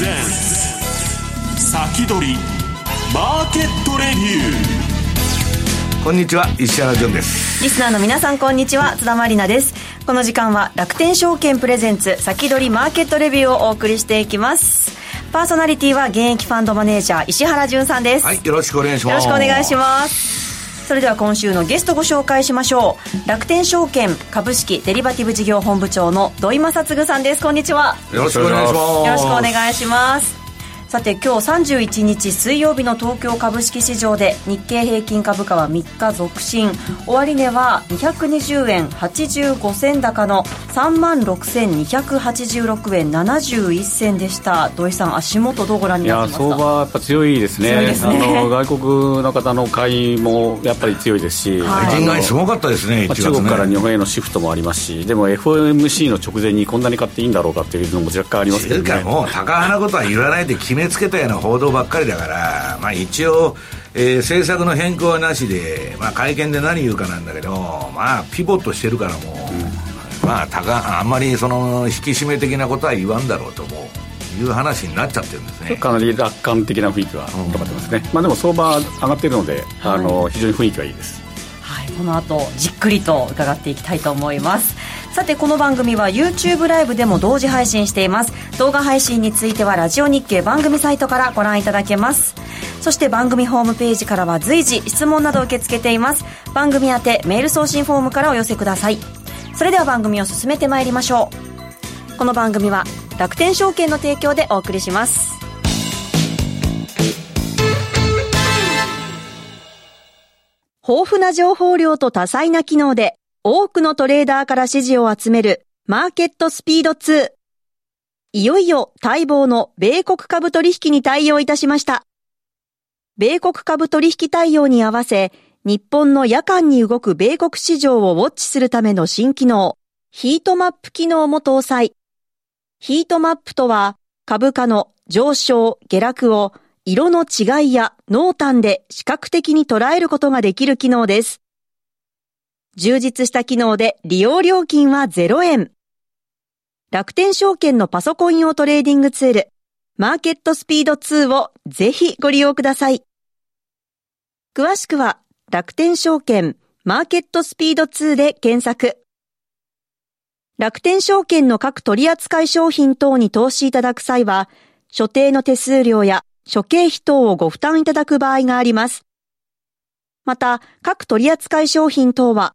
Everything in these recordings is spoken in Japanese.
先取りマーケットレビュー。こんにちは石原潤です。リスナーの皆さんこんにちは。津田まりなです。この時間は楽天証券プレゼンツ先取りマーケットレビューをお送りしていきます。パーソナリティは現役ファンドマネージャー石原潤さんです。はいよろしくお願いします。よろしくお願いしますそれでは今週のゲストご紹介しましょう。楽天証券株式デリバティブ事業本部長の土井正嗣さんです。こんにちは。よろしくお願いします。よろしくお願いしますさて今日31日水曜日の東京株式市場で日経平均株価は3日続伸。終値は220円85銭高の3万6286円71銭でした。土井さん足元どうご覧になってますか？いや相場やっぱ強いですね、ね、あの外国の方の買いもやっぱり強いですし、はい、人外すごかったですね、まあ、中国から日本へのシフトもありますしでも FOMC の直前にこんなに買っていいんだろうかっていうのも若干ありますけどね。もう高派なことは言わないで決めめつけたような報道ばっかりだから、まあ、一応、えー、政策の変更はなしで、まあ、会見で何言うかなんだけど、まあ、ピボットしてるからもう、うん、まあ高、あんまりその引き締め的なことは言わんだろうと思う。いう話になっちゃってるんですね。かなり楽観的な雰囲気は高まってますね、うん、まあ、でも相場上がっているので、はい、あの非常に雰囲気はいいです、はい、この後じっくりと伺っていきたいと思いますさてこの番組は YouTube ライブでも同時配信しています。動画配信についてはラジオ日経番組サイトからご覧いただけます。そして番組ホームページからは随時質問など受け付けています。番組宛てメール送信フォームからお寄せください。それでは番組を進めてまいりましょう。この番組は楽天証券の提供でお送りします。豊富な情報量と多彩な機能で多くのトレーダーから支持を集めるマーケットスピード2。いよいよ待望の米国株取引に対応いたしました。米国株取引対応に合わせ、日本の夜間に動く米国市場をウォッチするための新機能、ヒートマップ機能も搭載。ヒートマップとは、株価の上昇、下落を色の違いや濃淡で視覚的に捉えることができる機能です。充実した機能で利用料金は0円。楽天証券のパソコン用トレーディングツール、マーケットスピード2をぜひご利用ください。詳しくは楽天証券マーケットスピード2で検索。楽天証券の各取扱い商品等に投資いただく際は、所定の手数料や諸経費等をご負担いただく場合があります。また、各取扱い商品等は、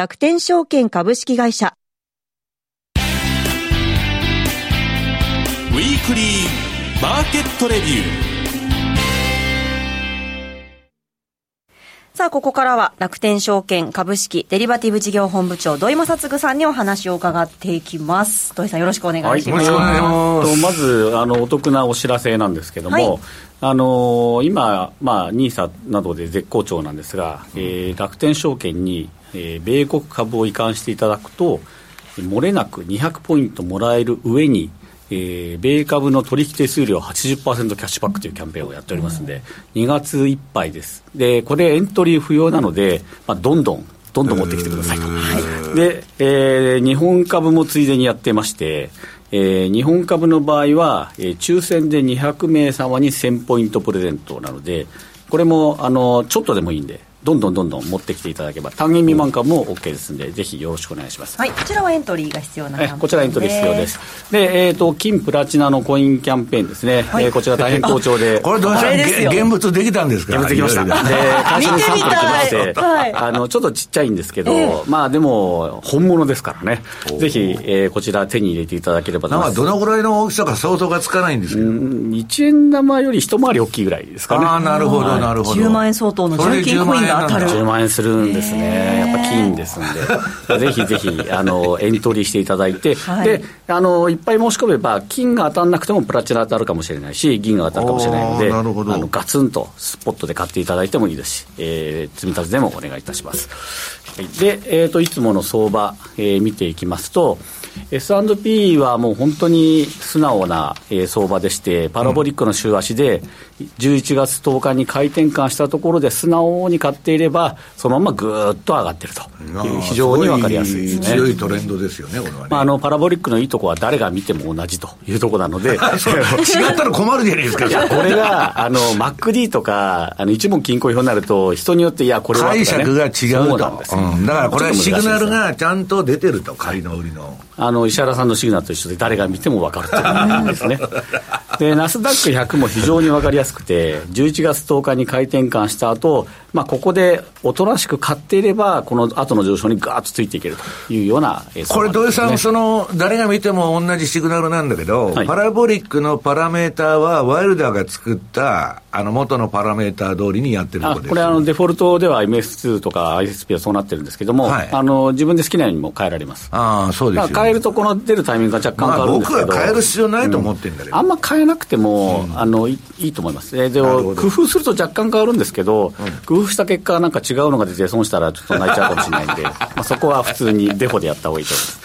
楽天証券株式会社ウィークリーマーケットレビューさあ、ここからは楽天証券株式デリバティブ事業本部長土井正嗣さんにお話を伺っていきます。土井さんよろしくお願いします。はい、まずあのお得なお知らせなんですけども、はい、あの今、まあ、NISA などで絶好調なんですが、えー、楽天証券にえー、米国株を移管していただくと、漏れなく200ポイントもらえる上に、えー、米株の取引手数料80%キャッシュバックというキャンペーンをやっておりますので、2月いっぱいです。で、これエントリー不要なので、まあ、どんどん、どんどん持ってきてくださいと。はい、で、えー、日本株もついでにやってまして、えー、日本株の場合は、えー、抽選で200名様に1000ポイントプレゼントなので、これもあのちょっとでもいいんで、どんどんどんどん持ってきていただけば単元未満株も OK ですので、ぜひよろしくお願いします、はい、こちらはエントリーが必要なこちらエントリー必要です。で、えーと、金プラチナのコインキャンペーンですね、はい、えー、こちら大変好調で。これどうした現物できたんですか？現物できました。で会社にサンプル来まして、はい、あのちょっとちっちゃいんですけど、えー、まあでも本物ですからね。ぜひ、えー、こちら手に入れていただければと思います。どのぐらいの大きさか想像がつかないんですけど1円玉より一回り大きいぐらいですかね。ああなるほどなるほど。10万円相当の純金コイン当たる。10万円するんですね。やっぱ金ですんで。ぜひぜひ、あの、エントリーしていただいて、はいで、あの、いっぱい申し込めば、金が当たらなくてもプラチナ当たるかもしれないし、銀が当たるかもしれないので、あの、ガツンとスポットで買っていただいてもいいですし、えー、積み立てでもお願いいたします。はいで、えー、といつもの相場、えー見ていきますと、S&P はもう本当に素直な、えー相場でして、パラボリックの週足で、11月10日に回転換したところで素直に買っていれば、そのままぐーっと上がってると非常に分かりやすいですね。強いトレンドですよね、これはね。まあ、あのパラボリックのいいとこは誰が見ても同じというところなので、違ったら困るじゃないですか。いや、これが、あの、MacD とか、あの、一目均衡表になると、人によって、いや、これは、解釈が違うそうとなんですようんだからこれはシグナルがちゃんと出てると、買いの売りの。あの、石原さんのシグナルと一緒で、誰が見ても分かるというですね。で、ナスダック100も非常に分かりやすくて、11月10日に回転換した後、まあ、ここでおとなしく買っていれば、この後の上昇にガーッとついていけるというような、えーこれ、土井さん、その、誰が見ても同じシグナルなんだけど、はいパラボリックのパラメーターは、ワイルダーが作った、あの、元のパラメーター通りにやってるとこです。あこれあの、デフォルトでは MS2 とか ISP はそうなってるんですけども、はいあの自分で好きなようにも変えられます。ああ、そうですよ、ね。変えると、この出るタイミングが若干まあ、変わるんですけど、僕は変える必要ないと思ってるんだけど。あんま変えなくても、あのいいいと思います。えでなるほど工夫すると若干変わるんですけど、工夫した結果、なんか違うのが出て損したらちょっと泣いちゃうかもしれないんで、まあそこは普通にデフォでやった方がいいと思います。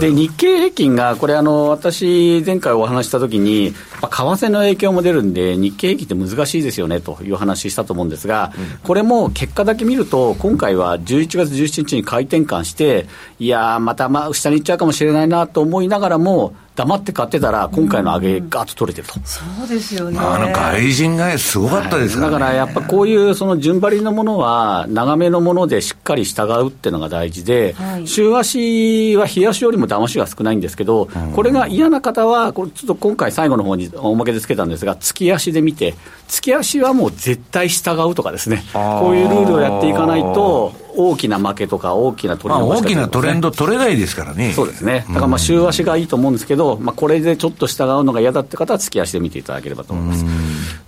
で、日経平均が、これあの、私、前回お話ししたときに、ぱ為替の影響も出るんで、日経平均って難しいですよねという話したと思うんですが、これも結果だけ見ると、今回は11月17日に回転換して、いやー、またまあ下に行っちゃうかもしれないなと思いながらも、黙って買ってたら、今回の上げ、ガーッと取れてると。そうですよね。あの外人がすごかったですから、ね。だからやっぱこういうその順張りのものは、長めのものでしっかり従うっていうのが大事で、はい。週足は日足よりも騙しが少ないんですけど、これが嫌な方は、これちょっと今回、最後の方におまけでつけたんですが、月足で見て、月足はもう絶対従うとかですね、こういうルールをやっていかないと、大きな負けとか、大きな取りまあ、逃し方大きなトレンド取れないですからね。そうですね、だからまあ週足がいいと思うんですけど、まあ、これでちょっと従うのが嫌だって方は、月足で見ていただければと思います。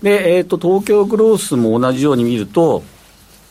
で、えー、と東京グロースも同じように見ると、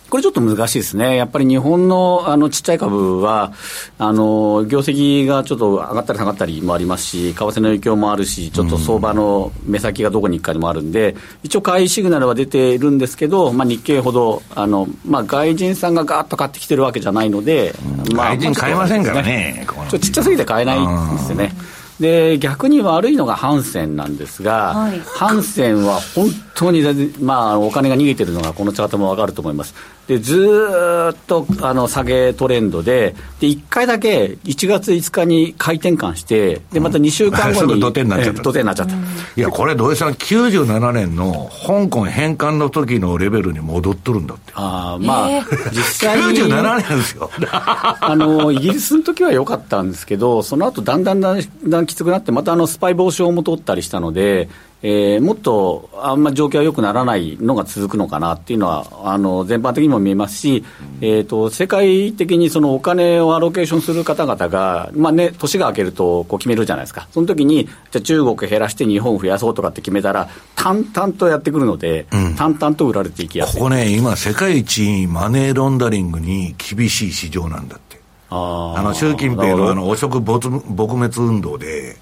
これちょっと難しいですね、やっぱり日本のあのちっちゃい株は、あの業績がちょっと上がったり下がったりもありますし、為替の影響もあるし、ちょっと相場の目先がどこに行くかにもあるんで、一応、買いシグナルは出ているんですけど、まあ、日経ほどあの、まあ、外人さんがガーッと買ってきてるわけじゃないので、まあ外人買えませんからね。ちょっとちっちゃすぎて買えないんですよね。で、逆に悪いのがハンセンなんですが、はいハンセンは本当に、まあ、お金が逃げてるのがこのチャートもわかると思います。で、ずーっと、あの、下げトレンドで、で、1回だけ1月5日に回転換して、で、また2週間後に、それ土手になっちゃったえ土手になっちゃった。いや、これ、土井さん、97年の香港返還の時のレベルに戻っとるんだって。あーまあ、え実際に。97年ですよ。あのイギリスの時は良かったんですけど、その後だんだんだんだんきつくなって、またあのスパイ防止法も取ったりしたので、えーもっとあんま状況は良くならないのが続くのかなっていうのは、あの全般的にも見えますし、えー、と世界的にそのお金をアロケーションする方々が、まあね、年が明けるとこう決めるじゃないですか、その時に、じゃあ中国減らして日本増やそうとかって決めたら、淡々とやってくるので、淡々と売られていきやすい。ここね、今、世界一マネーロンダリングに厳しい市場なんだって。あー。あの習近平のあの汚職撲撲滅運動で、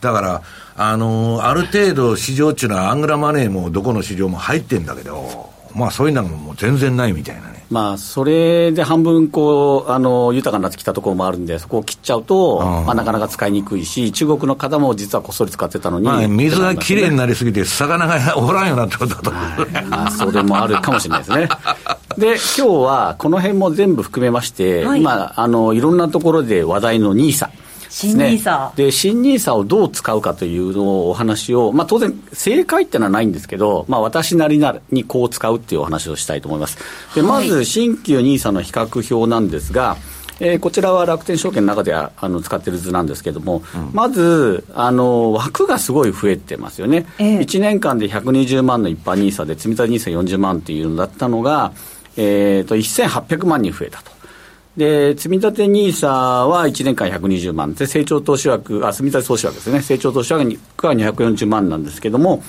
だから、あのある程度市場っていうのはアングラマネーもどこの市場も入ってんだけど、まあそういうのがもう全然ないみたいなね。まあ、それで半分こうあの豊かになってきたところもあるんで、そこを切っちゃうと、うんまあ、なかなか使いにくいし、中国の方も実はこっそり使ってたのに、まあ水がきれいにななりすぎて魚が おらんようになったことだと思う。まあ、それもある かもしれないですね。で、今日はこの辺も全部含めまして、はい今あの、いろんなところで話題の NISA。新 NISA で、新 NISA をどう使うかというのをお話を、まあ当然、正解っていうのはないんですけど、まあ私なりなにこう使うっていうお話をしたいと思います。で、まず、新旧 NISA の比較表なんですが、えーこちらは楽天証券の中ではあの使ってる図なんですけども、まずあの枠がすごい増えてますよね、ええ。1年間で120万の一般 NISA で積み立て NISA40 万っていうのだったのが、えー、と1800万人増えたと。で、積み立て NISA は1年間120万で、成長投資枠、あ、積み立て投資枠ですね、成長投資枠が240万なんですけども、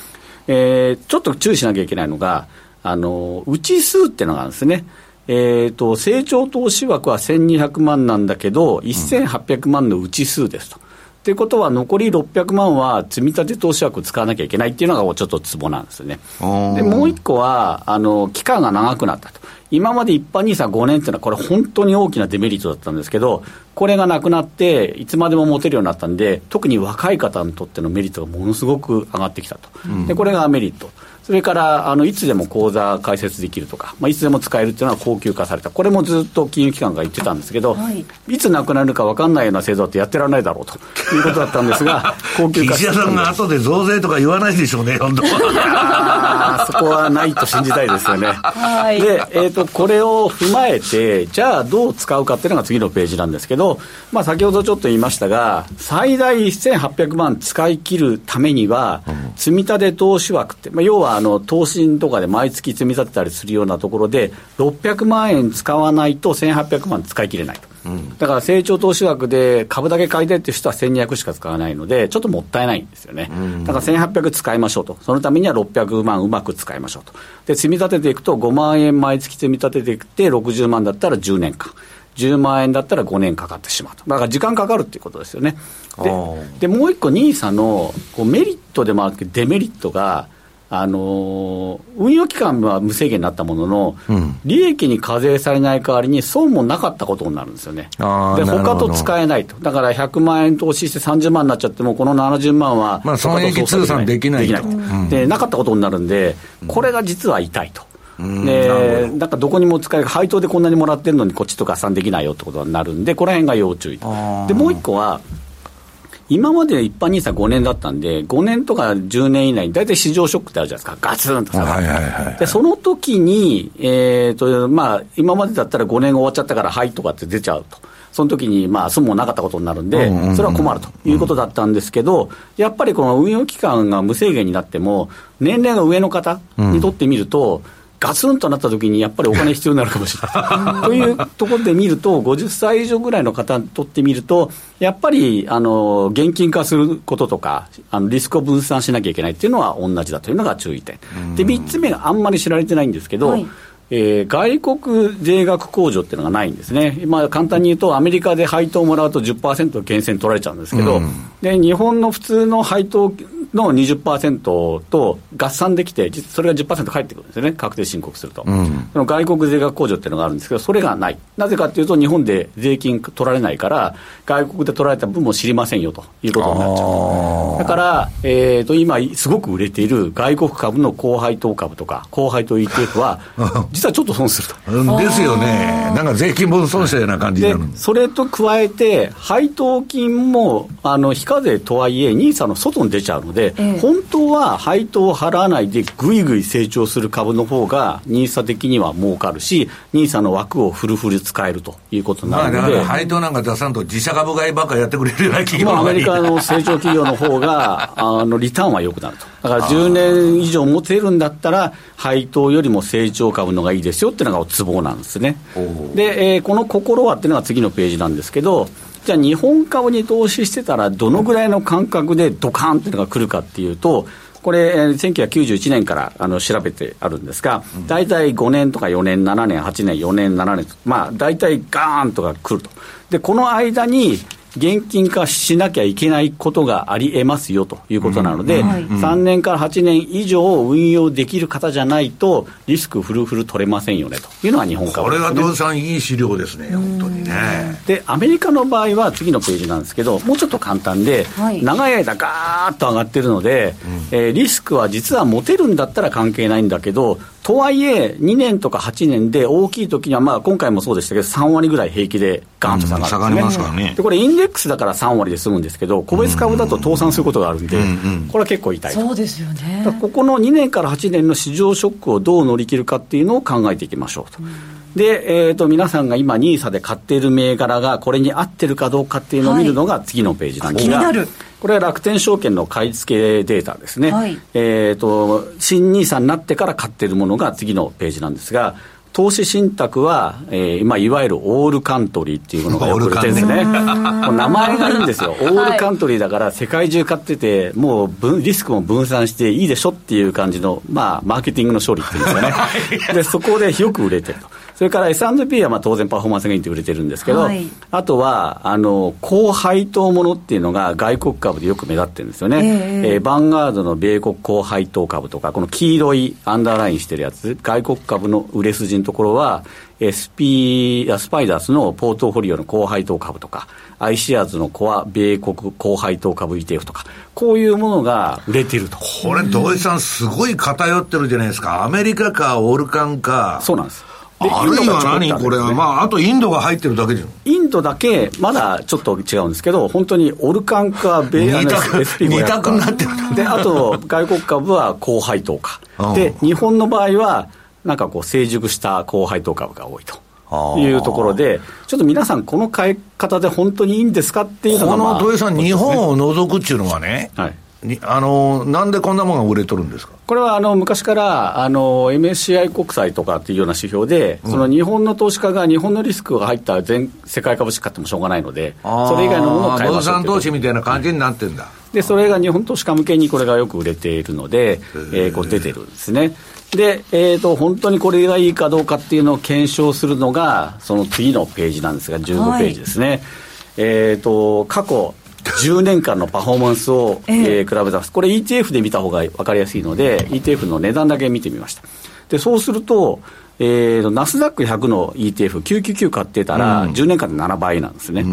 えーちょっと注意しなきゃいけないのが、あの、内数っていうのがあるんですね。えーと、成長投資枠は1200万なんだけど、1800万のうち数ですと。ということは、残り600万は積み立て投資枠使わなきゃいけないっていうのがちょっとツボなんですよね。で、もう一個は、あの、期間が長くなったと。今まで一般 NISA 5年っていうのは、これ、本当に大きなデメリットだったんですけど、これがなくなって、いつまでも持てるようになったんで、特に若い方にとってのメリットがものすごく上がってきたと、でこれがメリット。それからあのいつでも口座開設できるとか、まあ、いつでも使えるっていうのは高級化された、これもずっと金融機関が言ってたんですけど、はい、いつなくなるか分かんないような制度ってやってられないだろうということだったんですが、高級化岸田さんが後で増税とか言わないでしょうね、本当そこはないと信じたいですよね。はい、で、えーと、これを踏まえて、じゃあどう使うかっていうのが次のページなんですけど、まあ、先ほどちょっと言いましたが、最大1800万使い切るためには、積立投資枠って、まあ、要はあの投資とかで毎月積み立てたりするようなところで、600万円使わないと1800万使い切れないと。うん、だから成長投資枠で株だけ買いたいっていう人は1200しか使わないので、ちょっともったいないんですよね。うん、だから1800使いましょうと。そのためには600万うまく使いましょうと。で、積み立てていくと5万円毎月積み立てていって60万だったら10年間。10万円だったら5年かかってしまうと。だから時間かかるっていうことですよね。で、でもう一個 NISA のこうメリットでもあるけどデメリットが、あの運用期間は無制限になったものの、うん、利益に課税されない代わりに損もなかったことになるんですよね。で、他と使えないと。だから100万円投資して30万になっちゃっても、この70万は、まあ、損益通算できないと。で、なかったことになるんで、これが実は痛いと。で、なんかどこにも使える、配当でこんなにもらってるのに、こっちと合算できないよってことになるんで、この辺が要注意。で、もう一個は、今まで一般 NISA 5年だったんで、5年とか10年以内に大体市場ショックってあるじゃないですか、ガツンと下がる、はいはいはい、でその時に、えーとまあ、今までだったら5年が終わっちゃったから、はいとかって出ちゃうと。その時にまあ損もなかったことになるんで、それは困るということだったんですけど、やっぱりこの運用期間が無制限になっても、年齢が上の方にとってみると、うんガツンとなった時にやっぱりお金必要になるかもしれない。というところで見ると、50歳以上ぐらいの方にとってみると、やっぱりあの現金化することとか、あのリスクを分散しなきゃいけないっていうのは同じだというのが注意点。で、3つ目があんまり知られてないんですけど、はい。えー、外国税額控除っていうのがないんですね、まあ、簡単に言うと、アメリカで配当をもらうと10%源泉取られちゃうんですけど、うん、で日本の普通の配当の20%と合算できて、それが10%返ってくるんですよね、確定申告すると、うん、その外国税額控除っていうのがあるんですけど、それがない、なぜかというと、日本で税金取られないから、外国で取られた分も知りませんよということになっちゃう。だから、えーと、今、すごく売れている外国株の高配当株とか、高配当 ETF は、実はちょっと損すると。ですよね、なんか税金分損したような感じになる。それと加えて、配当金もあの非課税とはいえ、NISA の外に出ちゃうので、ええ、本当は配当を払わないでぐいぐい成長する株の方が NISA 的には儲かるし NISA の枠をフルフル使えるということになるので、まあ、配当なんか出さんと自社株買いばっかやってくれるような企業が、まあ、アメリカの成長企業の方があのリターンは良くなると。だから10年以上持てるんだったら配当よりも成長株のがいいですよっていうのがツボなんですね。で、えー、この心はっていうのが次のページなんですけどじゃあ日本株に投資してたらどのぐらいの感覚でドカンっていうのが来るかっていうと、これ、1991年からあの調べてあるんですが、大体5年とか4年、7年、8年、4年、7年と、まあ、大体ガーンとか来ると。で、この間に、現金化しなきゃいけないことがありえますよということなので、うん。はい、3年から8年以上運用できる方じゃないと、リスクフルフル取れませんよねというのが日本株、ね、これが土井さん、いい資料ですね、本当にね。で、アメリカの場合は次のページなんですけど、もうちょっと簡単で、はい、長い間、ガーッと上がってるので、うん、えー、リスクは実は持てるんだったら関係ないんだけど、とはいえ、2年とか8年で大きい時には、まあ今回もそうでしたけど、3割ぐらい平気でガーンと下がるね、うん、下がりますからね。でこれインデックスだから3割で済むんですけど、個別株だと倒産することがあるんで、これは結構痛いそうですよね。ここの2年から8年の市場ショックをどう乗り切るかっていうのを考えていきましょうと。で、えーと、皆さんが今、NISA で買っている銘柄がこれに合ってるかどうかっていうのを見るのが次のページなんですが、はい、これは楽天証券の買い付けデータですね、はい、えーと、新 NISA になってから買っているものが次のページなんですが、投資信託は、えーまあ、いわゆるオールカントリーっていうものが よく売れてるんですね。名前がいいんですよ。オールカントリーだから世界中買ってて、もうリスクも分散していいでしょっていう感じの、まあ、マーケティングの勝利っていうんですよね。で、そこでよく売れてると。それから S&P はまあ当然パフォーマンスがいいって売れてるんですけど、はいあとは、あの、高配当ものっていうのが外国株でよく目立ってるんですよね。えええーバンガードの米国高配当株とか、この黄色いアンダーラインしてるやつ、外国株の売れ筋のところは、SP、あスパイダースのポートフォリオの高配当株とか、アイシアーズのコア米国高配当株 ETF とか、こういうものが売れていると。これ、土井さん、すごい偏ってるじゃないですか。アメリカか、オルカンか。そうなんです。であるいは何これは。まあ、あとインドが入ってるだけじゃん。インドだけ、まだちょっと違うんですけど、本当にオルカンか、米二択あの SP500 二択になってるで、あと、外国株は高配当かうん。で、日本の場合は、なんかこう、成熟した高配当株が多いと。いうところで、ちょっと皆さん、この買い方で本当にいいんですかっていうのが、こまあの土井さん、日本を除くっていうのはね、はいにあの、なんでこんなものが売れとるんですか？これはあの昔からあの MSCI 国債とかっていうような指標で、その日本の投資家が日本のリスクが入った全世界株式買ってもしょうがないので、それ以外のものを買いまし投資みたいな感じになってんだ。で、それが日本投資家向けにこれがよく売れているので、えーこう出てるんですね。で、えー、と本当にこれがいいかどうかっていうのを検証するのが、その次のページなんですが、15ページですね。えー、と過去10年間のパフォーマンスを、えええー比べたこれ ETF で見た方が分かりやすいので、ETF の値段だけ見てみました。で、そうすると、えーと、ナスダック100の ETF999 買ってたら、10年間で7倍なんですね。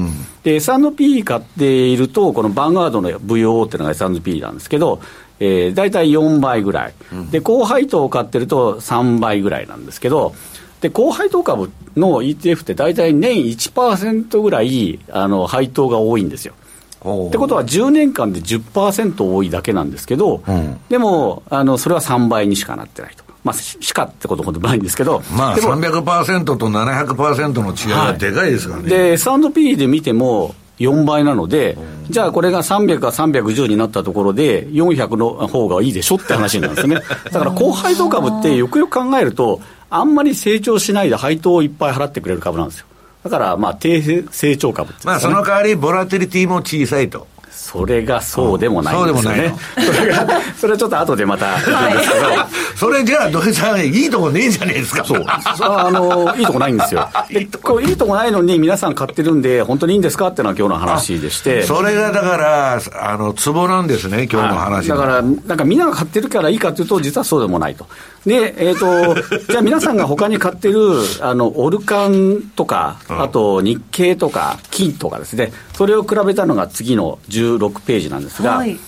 で、S&P 買っていると、このバンガードの VO っていうのが S&P なんですけど、えー、大体4倍ぐらい。で、高配当を買ってると3倍ぐらいなんですけど、で、高配当株の ETF って大体年1%ぐらい、あの、配当が多いんですよ。ってことは10年間で10%多いだけなんですけど、うんでもあのそれは3倍にしかなってないと、まあ、ししかってことほどないんですけど、まあ、でも300%と700%の違いがでかいですからね。で S&P で見ても4倍なので、じゃあこれが300が310になったところで、400の方がいいでしょって話なんですね。だから高配当株ってよくよく考えると、あんまり成長しないで配当をいっぱい払ってくれる株なんですよ。だから、まあ、低成長株っていうんまあ、その代わり、ボラティリティも小さいと。それがそうでもないんですよね。それが、それはちょっと後でまた言うんですけど、それじゃあ、土井さん、いいとこねえじゃねえですか。そう。あの、いいとこないんですよ。で、こういいとこないのに皆さん買ってるんで、本当にいいんですかっていうのは今日の話でして。それがだから、あの、ツボなんですね、今日の話のだから、なんかみんなが買ってるからいいかというと、実はそうでもないと。で、えっ、と、じゃあ皆さんが他に買ってる、あの、オルカンとか、あと日経とか、金とかですね、それを比べたのが次の16ページなんですが、はい。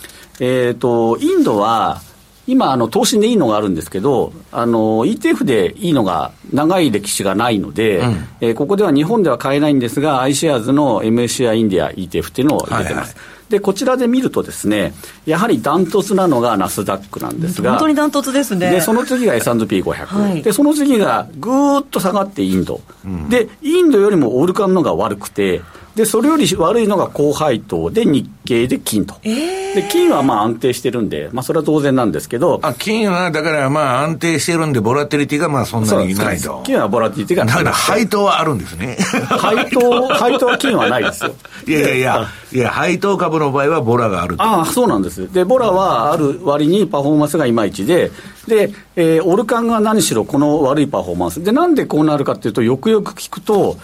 えっ、と、インドは、今、あの、投資でいいのがあるんですけど、あの、ETF でいいのが長い歴史がないので、えーここでは日本では買えないんですが、iShares の MSCI インディア ETF っていうのを入れてます。はいはで、こちらで見るとですね、やはりダントツなのがナスダックなんですが、本当にダントツですね。で、その次が S&P500、はい。で、その次がぐーっと下がってインド、で、インドよりもオルカンのが悪くて、で、それより悪いのが高配当で日経で金と。で、金はまあ安定してるんで、まあそれは当然なんですけど、あ、金は、だからまあ安定してるんで、ボラティリティがまあそんなにいないと。金はボラティリティがだからない。配当はあるんですね。配当、配当は金はないですよ。いやいやいや、いや、配当株の場合はボラがあると。ああ、そうなんです。で、ボラはある割にパフォーマンスがいまいちで、で、えーオルカンが何しろこの悪いパフォーマンス。で、なんでこうなるかっていうと、よくよく聞くと、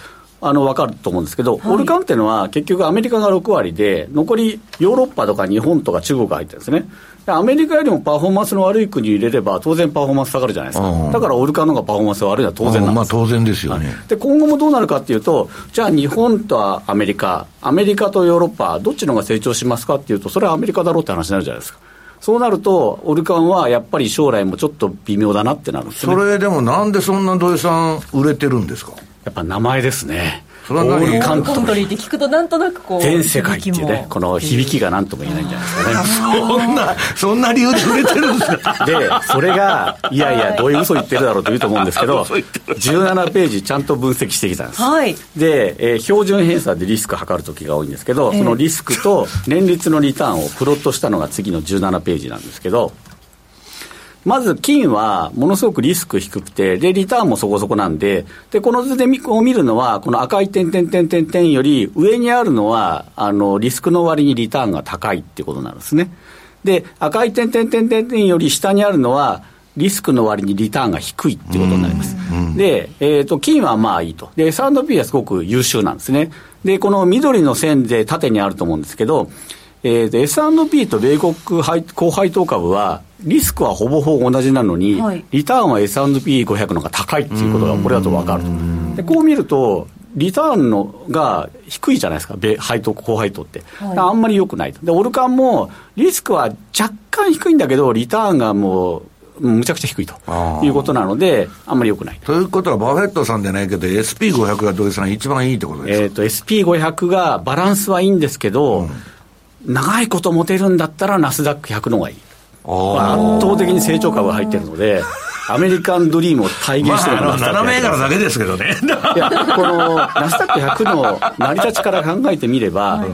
あの、わかると思うんですけど、オルカンっていうのは結局アメリカが6割で、残りヨーロッパとか日本とか中国が入ってるんですね。でアメリカよりもパフォーマンスの悪い国入れれば、当然パフォーマンス下がるじゃないですか。うんだからオルカンの方がパフォーマンスが悪いのは当然なんです。まあ当然ですよね。で今後もどうなるかっていうと、じゃあ日本とアメリカ、アメリカとヨーロッパ、どっちの方が成長しますかっていうと、それはアメリカだろうって話になるじゃないですか。そうなると、オルカンはやっぱり将来もちょっと微妙だなってなるんですよね。それでもなんでそんな土井さん売れてるんですか？やっぱ名前ですね。それは何？オルカンとコントリーって聞くとなんとなくこう。全世界っていうねこの響きが何とも言えないんじゃないですかね。そんな、そんな理由で売れてるんですか？で、それが、いやいや、どういう嘘言ってるだろうと言うと思うんですけど、嘘言ってる17ページちゃんと分析してきたんです。はい。で、えー標準偏差でリスク測るときが多いんですけど、そのリスクと年率のリターンをプロットしたのが次の17ページなんですけど、まず金はものすごくリスク低くて、で、リターンもそこそこなんで、で、この図で見こう見るのは、この赤い点々点々点より上にあるのは、あの、リスクの割にリターンが高いっていうことなんですね。で、赤い点々点々点より下にあるのは、リスクの割にリターンが低いっていうことになります。で、えっ、ー、と、金はまあいいと。で、S&P はすごく優秀なんですね。で、この緑の線で縦にあると思うんですけど、えー、S&P と米国高配当株は、リスクはほぼほぼ同じなのに、はい、リターンは S&P500 の方が高いっていうことがこれだと分かると。でこう見ると、リターンのが低いじゃないですか、配当、高配当って、はい、あんまり良くないと。で、オルカンもリスクは若干低いんだけど、リターンがもう、むちゃくちゃ低いと。いうことなので、あんまり良くない。と。いうことは、バフェットさんじゃないけど、SP500 が土井さん、一番いいってことですか、えーと、SP500 がバランスはいいんですけど、うん、長いこと持てるんだったら、ナスダック100の方がいい。圧倒的に成長株が入ってるので、アメリカンドリームを体現してるのが、まあ、7銘柄だけですけどね。いや、このナスダック100の成り立ちから考えてみれば、はい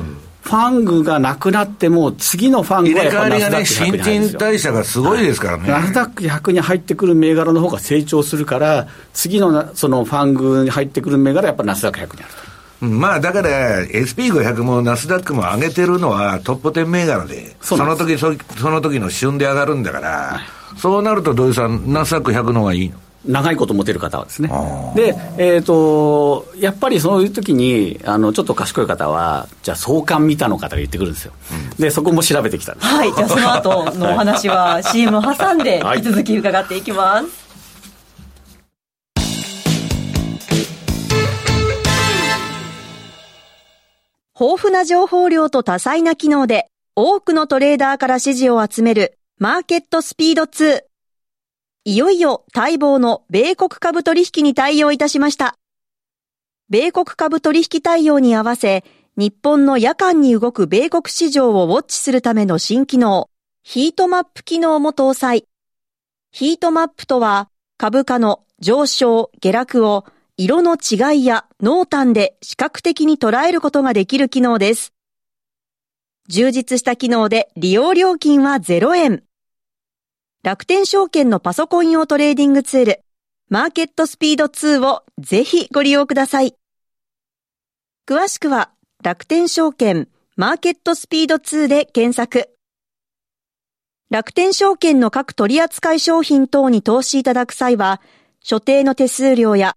ファングがなくなっても、次のファングはやっぱナスダック100に入るんですよ。新陳代謝がすごいですからね。ナスダック100に入ってくる銘柄の方が成長するから、次のそのファングに入ってくる銘柄はやっぱナスダック100にあると。まあだから SP500 もナスダックも上げてるのはトップ10銘柄で、その時そその時の旬で上がるんだから、はい、そうなると土井さん、ナスダック100の方がいいの？長いこと持てる方はですね。で、えっ、ー、と、やっぱりそういう時に、あの、ちょっと賢い方は、じゃあ相関見たの方が言ってくるんですよ。うん、で、そこも調べてきたんです。はい、じゃあその後のお話は CM 挟んで、引き続き伺っていきます。豊富な情報量と多彩な機能で多くのトレーダーから支持を集めるマーケットスピード2。いよいよ待望の米国株取引に対応いたしました。米国株取引対応に合わせ、日本の夜間に動く米国市場をウォッチするための新機能、ヒートマップ機能も搭載。ヒートマップとは、株価の上昇、下落を色の違いや濃淡で視覚的に捉えることができる機能です。充実した機能で利用料金は0円。楽天証券のパソコン用トレーディングツール、マーケットスピード2をぜひご利用ください。詳しくは楽天証券マーケットスピード2で検索。楽天証券の各取扱商品等に投資いただく際は、所定の手数料や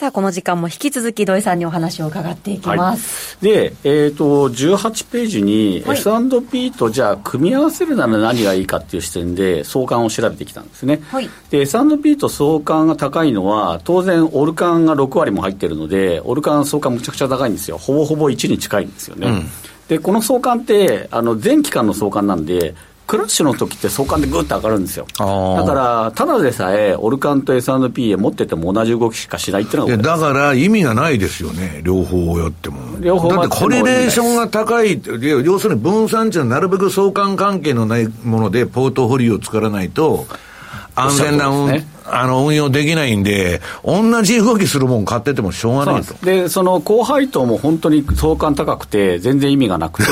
さあ、この時間も引き続き土井さんにお話を伺っていきます。はい、で、えっ、ー、と、18ページに S&P とじゃあ組み合わせるなら何がいいかっていう視点で相関を調べてきたんですね。はい、で、S&P と相関が高いのは、当然オルカンが6割も入ってるので、オルカン相関むちゃくちゃ高いんですよ。ほぼほぼ1に近いんですよね。うん、で、この相関って、あの、全期間の相関なんで、クラッシュの時って相関でぐっと上がるんですよ。だから、ただでさえ、オルカンと S&P 持ってても同じ動きしかしないっていうのがだから意味がないですよね、両方をやっても。両方だってコレレーションが高い、要するに分散値のなるべく相関関係のないもので、ポートフォリオを作らないと、安全な運,、ね、あの運用できないんで、同じ動きするもん買っててもしょうがないと。でその高配当も本当に相関高くて、全然意味がなくて、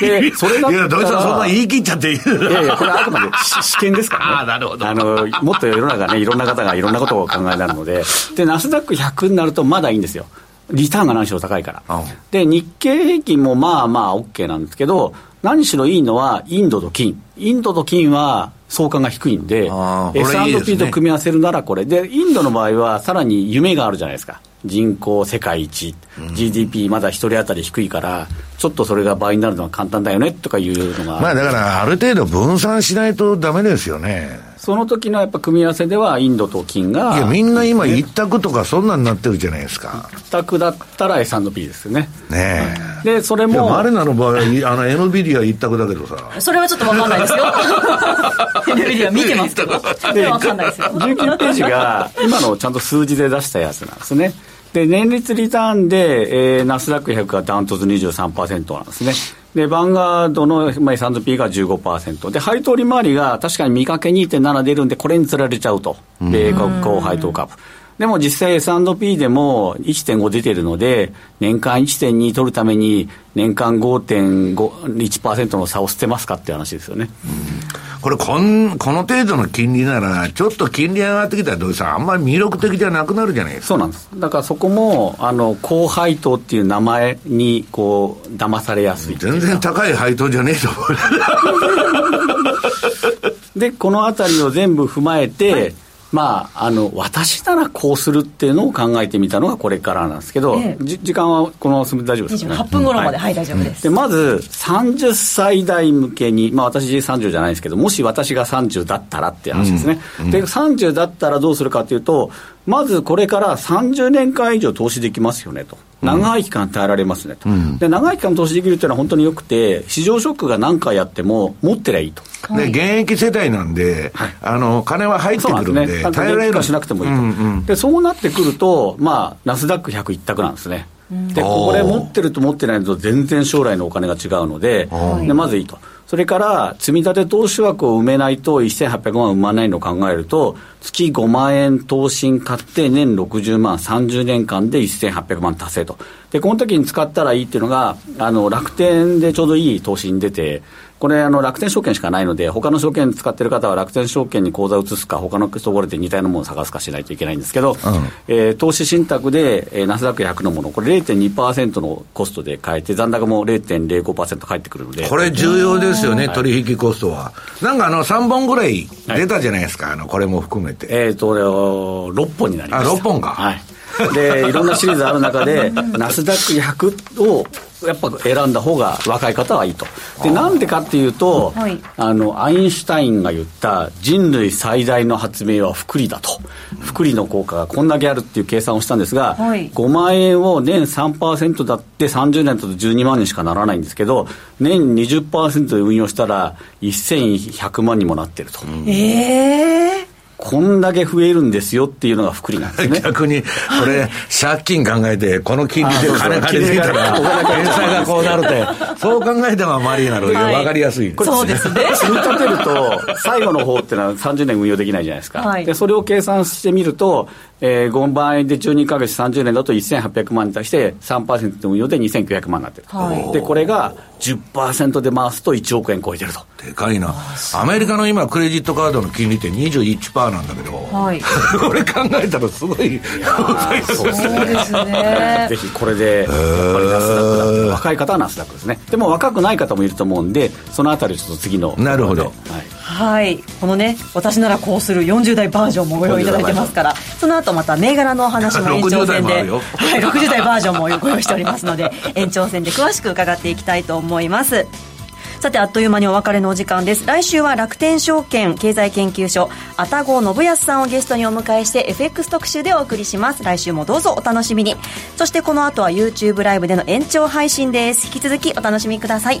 でそれだったら。いや、土井さん、そんな言い切っちゃっていいいやいや、これあくまで試験ですからね。あなるほどあのもっと世の中ね、いろんな方がいろんなことを考えになるので、で、ナスダック100になるとまだいいんですよ。リターンが何しろ高いから。で、日経平均もまあまあ OK なんですけど、何しろいいのはインドと金。インドと金は相関が低いんで、S&P と組み合わせるならこれ。で、インドの場合はさらに夢があるじゃないですか。人口世界一、うん、GDP まだ一人当たり低いから、ちょっとそれが倍になるのは簡単だよねとかいうのが。まあだから、ある程度分散しないとだめですよね。その時のやっぱ組み合わせではインドと金がいやみんな今一択とかそんなんなってるじゃないですか。一択だったら S&P ですよね。ねえ。でそれももマレナの場合あの NVIDIA 一択だけどさ。それはちょっとわかんないですよ NVIDIA 見てますけど それはわかんないですよ19ページが今のちゃんと数字で出したやつなんですねで年率リターンで、えー、ナスダック100がダントツ23%なんですねで、バンガードの、まあ、S&P が15%。で、配当利回りが確かに見かけ2.7出るんで、これにつられちゃうと。米国高配当株。でも実際 S&P でも1.5出てるので、年間1.2取るために、年間5.1%の差を捨てますかっていう話ですよね。これこん、この程度の金利なら、ちょっと金利上がってきたら、どうさん、あんまり魅力的じゃなくなるじゃないですか。そうなんです。だからそこも、あの、高配当っていう名前に、こう、騙されやすい全然高い配当じゃねえと思う。で、このあたりを全部踏まえて、はいまあ、あの私ならこうするっていうのを考えてみたのがこれからなんですけど、ええ、時間はこの大丈夫ですか、ね、8分頃まで、はい、はい、大丈夫です。でまず、30歳代向けに、まあ、私30じゃないですけど、もし私が30だったらっていう話ですね、うんうん、で30だったらどうするかというと、まずこれから30年間以上投資できますよねと。長い期間耐えられますねと、うん、で長い期間投資できるっていうのは本当によくて、市場ショックが何回やっても、持ってりゃいいと。で現役世代なんで、はい、あの金は入ってくるんで、でね、耐えられる。しなくてもいいと、うんうん、でそうなってくると、まあ、ナスダック100一択なんですね。でこれ持ってると持ってないのと全然将来のお金が違うのででまずいいと。それから積み立て投資枠を埋めないと1800万埋まないのを考えると月5万円投資に買って年60万30年間で1800万達成と。でこの時に使ったらいいっていうのがあの楽天でちょうどいい投資に出てこれあの楽天証券しかないので、他の証券使ってる方は楽天証券に口座を移すか、他のところで似たようなものを探すかしないといけないんですけど、うん、えー、投資信託で、えー、ナスダック100のもの、これ0.2%のコストで買えて、残高も0.05%返ってくるので。これ重要ですよね、はい、取引コストは。なんかあの3本ぐらい出たじゃないですか、はい、あのこれも含めて。えっ、ー、と、6本になりました。あ、6本か。はい。で、いろんなシリーズある中で、ナスダック100をやっぱ選んだ方が若い方はいいと。で、なんでかっていうと、はい、あの、アインシュタインが言った人類最大の発明は複利だと。複利の効果がこんだけあるっていう計算をしたんですが、はい、5万円を年3%だって30年と12万にしかならないんですけど、年20%で運用したら1100万にもなってると。ええーこんだけ増えるんですよっていうのが福利なんですね。逆に、これ、借金考えて、この金利で金借りていたら、返済がこうなるって、そう考えてもマリーなる、はい、分かりやすい。そうですね。積み立てると、最後の方っていうのは30年運用できないじゃないですか。はい、で、それを計算してみると、えー、5倍で12か月30年だと1800万に対して3%の運用で2900万になってる、はい、でこれが10%で回すと1億円超えてると。でかいな。アメリカの今クレジットカードの金利って21%なんだけど、はい、これ考えたらすごい。そうですね。ぜひこれでやっぱりナスダックだ若い方はナスダックですね。でも若くない方もいると思うんでそのあたりちょっと次の。なるほど、はいはい、このね私ならこうする40代バージョンもご用意いただいてますから。その後また銘柄のお話も延長戦で、はい、60代バージョンもご用意しておりますので延長戦で詳しく伺っていきたいと思います。さてあっという間にお別れのお時間です。来週は楽天証券経済研究所愛宕信康さんをゲストにお迎えして FX 特集でお送りします。来週もどうぞお楽しみに。そしてこの後は YouTube ライブでの延長配信です。引き続きお楽しみください